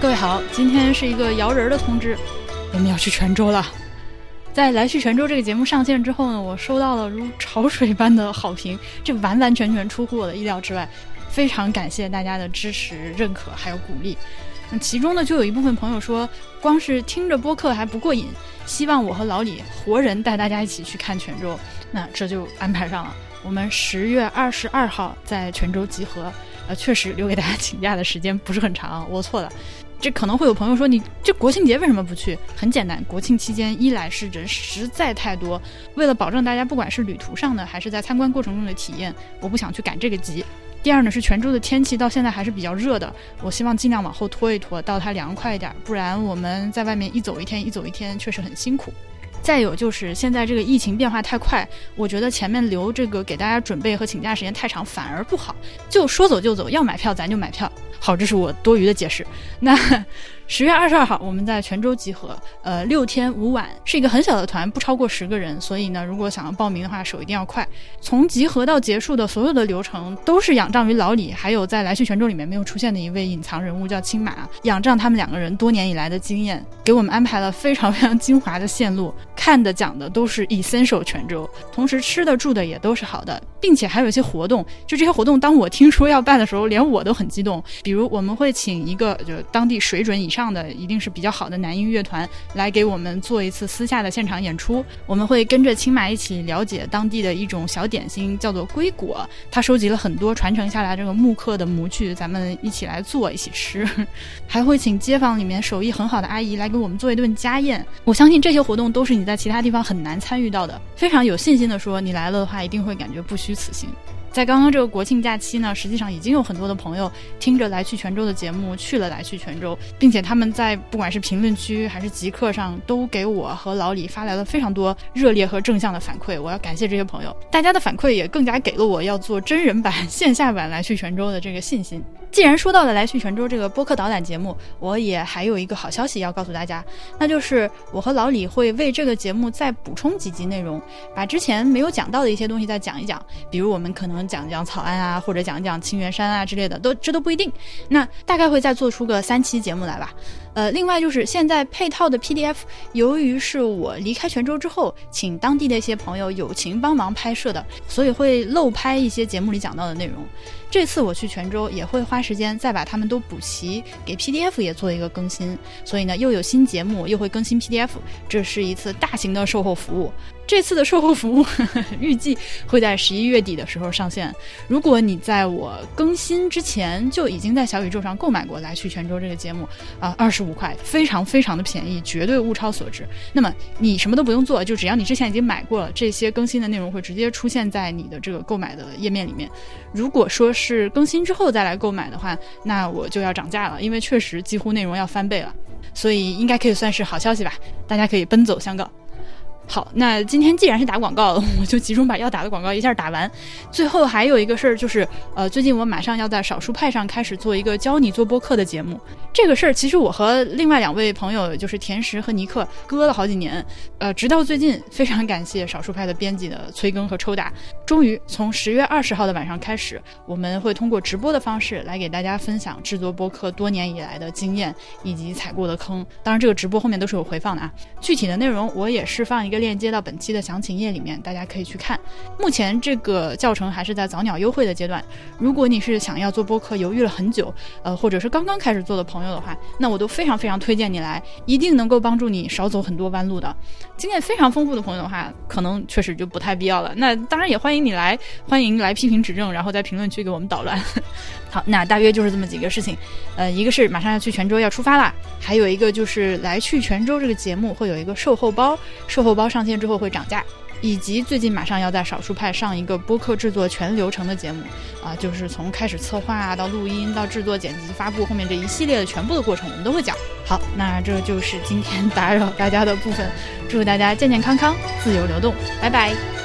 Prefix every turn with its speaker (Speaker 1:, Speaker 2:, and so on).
Speaker 1: 各位好，今天是一个摇人的通知，我们要去泉州了。在来去泉州这个节目上线之后呢，我收到了如潮水般的好评，这完完全全出乎我的意料之外，非常感谢大家的支持、认可还有鼓励。那其中呢，就有一部分朋友说，光是听着播客还不过瘾，希望我和老李活人带大家一起去看泉州。那这就安排上了，我们十月二十二号在泉州集合。呃，确实留给大家请假的时间不是很长，我错了。这可能会有朋友说，你这国庆节为什么不去？很简单，国庆期间一来是人实在太多，为了保证大家不管是旅途上的还是在参观过程中的体验，我不想去赶这个集。第二呢，是泉州的天气到现在还是比较热的，我希望尽量往后拖一拖，到它凉快一点，不然我们在外面一走一天一走一天，确实很辛苦。再有就是现在这个疫情变化太快，我觉得前面留这个给大家准备和请假时间太长反而不好，就说走就走，要买票咱就买票。好，这是我多余的解释。那。十月二十二号，我们在泉州集合，呃，六天五晚，是一个很小的团，不超过十个人。所以呢，如果想要报名的话，手一定要快。从集合到结束的所有的流程，都是仰仗于老李，还有在来去泉州里面没有出现的一位隐藏人物叫青马，仰仗他们两个人多年以来的经验，给我们安排了非常 非常精华的线路，看的讲的都是 essential 泉州，同时吃的住的也都是好的，并且还有一些活动。就这些活动，当我听说要办的时候，连我都很激动。比如我们会请一个就当地水准以上。上的一定是比较好的男音乐团来给我们做一次私下的现场演出。我们会跟着青马一起了解当地的一种小点心，叫做龟果。他收集了很多传承下来这个木刻的模具，咱们一起来做，一起吃。还会请街坊里面手艺很好的阿姨来给我们做一顿家宴。我相信这些活动都是你在其他地方很难参与到的。非常有信心的说，你来了的话，一定会感觉不虚此行。在刚刚这个国庆假期呢，实际上已经有很多的朋友听着来去泉州的节目去了来去泉州，并且他们在不管是评论区还是极客上，都给我和老李发来了非常多热烈和正向的反馈。我要感谢这些朋友，大家的反馈也更加给了我要做真人版、线下版来去泉州的这个信心。既然说到了来去泉州这个播客导览节目，我也还有一个好消息要告诉大家，那就是我和老李会为这个节目再补充几集内容，把之前没有讲到的一些东西再讲一讲，比如我们可能。讲讲草案啊，或者讲讲清源山啊之类的，都这都不一定。那大概会再做出个三期节目来吧。呃，另外就是现在配套的 PDF，由于是我离开泉州之后，请当地的一些朋友友情帮忙拍摄的，所以会漏拍一些节目里讲到的内容。这次我去泉州也会花时间再把他们都补齐，给 PDF 也做一个更新。所以呢，又有新节目，又会更新 PDF，这是一次大型的售后服务。这次的售后服务呵 呵预计会在十一月底的时候上线。如果你在我更新之前就已经在小宇宙上购买过来去泉州这个节目啊，二十十五块，非常非常的便宜，绝对物超所值。那么你什么都不用做，就只要你之前已经买过了，这些更新的内容会直接出现在你的这个购买的页面里面。如果说是更新之后再来购买的话，那我就要涨价了，因为确实几乎内容要翻倍了。所以应该可以算是好消息吧，大家可以奔走相告。好，那今天既然是打广告，我就集中把要打的广告一下打完。最后还有一个事儿，就是呃，最近我马上要在少数派上开始做一个教你做播客的节目。这个事儿其实我和另外两位朋友，就是甜食和尼克，搁了好几年。呃，直到最近，非常感谢少数派的编辑的催更和抽打，终于从十月二十号的晚上开始，我们会通过直播的方式来给大家分享制作播客多年以来的经验以及踩过的坑。当然，这个直播后面都是有回放的啊。具体的内容我也释放一个。链接到本期的详情页里面，大家可以去看。目前这个教程还是在早鸟优惠的阶段。如果你是想要做播客，犹豫了很久，呃，或者是刚刚开始做的朋朋友的话，那我都非常非常推荐你来，一定能够帮助你少走很多弯路的。经验非常丰富的朋友的话，可能确实就不太必要了。那当然也欢迎你来，欢迎来批评指正，然后在评论区给我们捣乱。好，那大约就是这么几个事情。呃，一个是马上要去泉州要出发啦，还有一个就是来去泉州这个节目会有一个售后包，售后包。上线之后会涨价，以及最近马上要在少数派上一个播客制作全流程的节目啊，就是从开始策划到录音到制作、剪辑、发布，后面这一系列的全部的过程我们都会讲。好，那这就是今天打扰大家的部分，祝大家健健康康、自由流动，拜拜。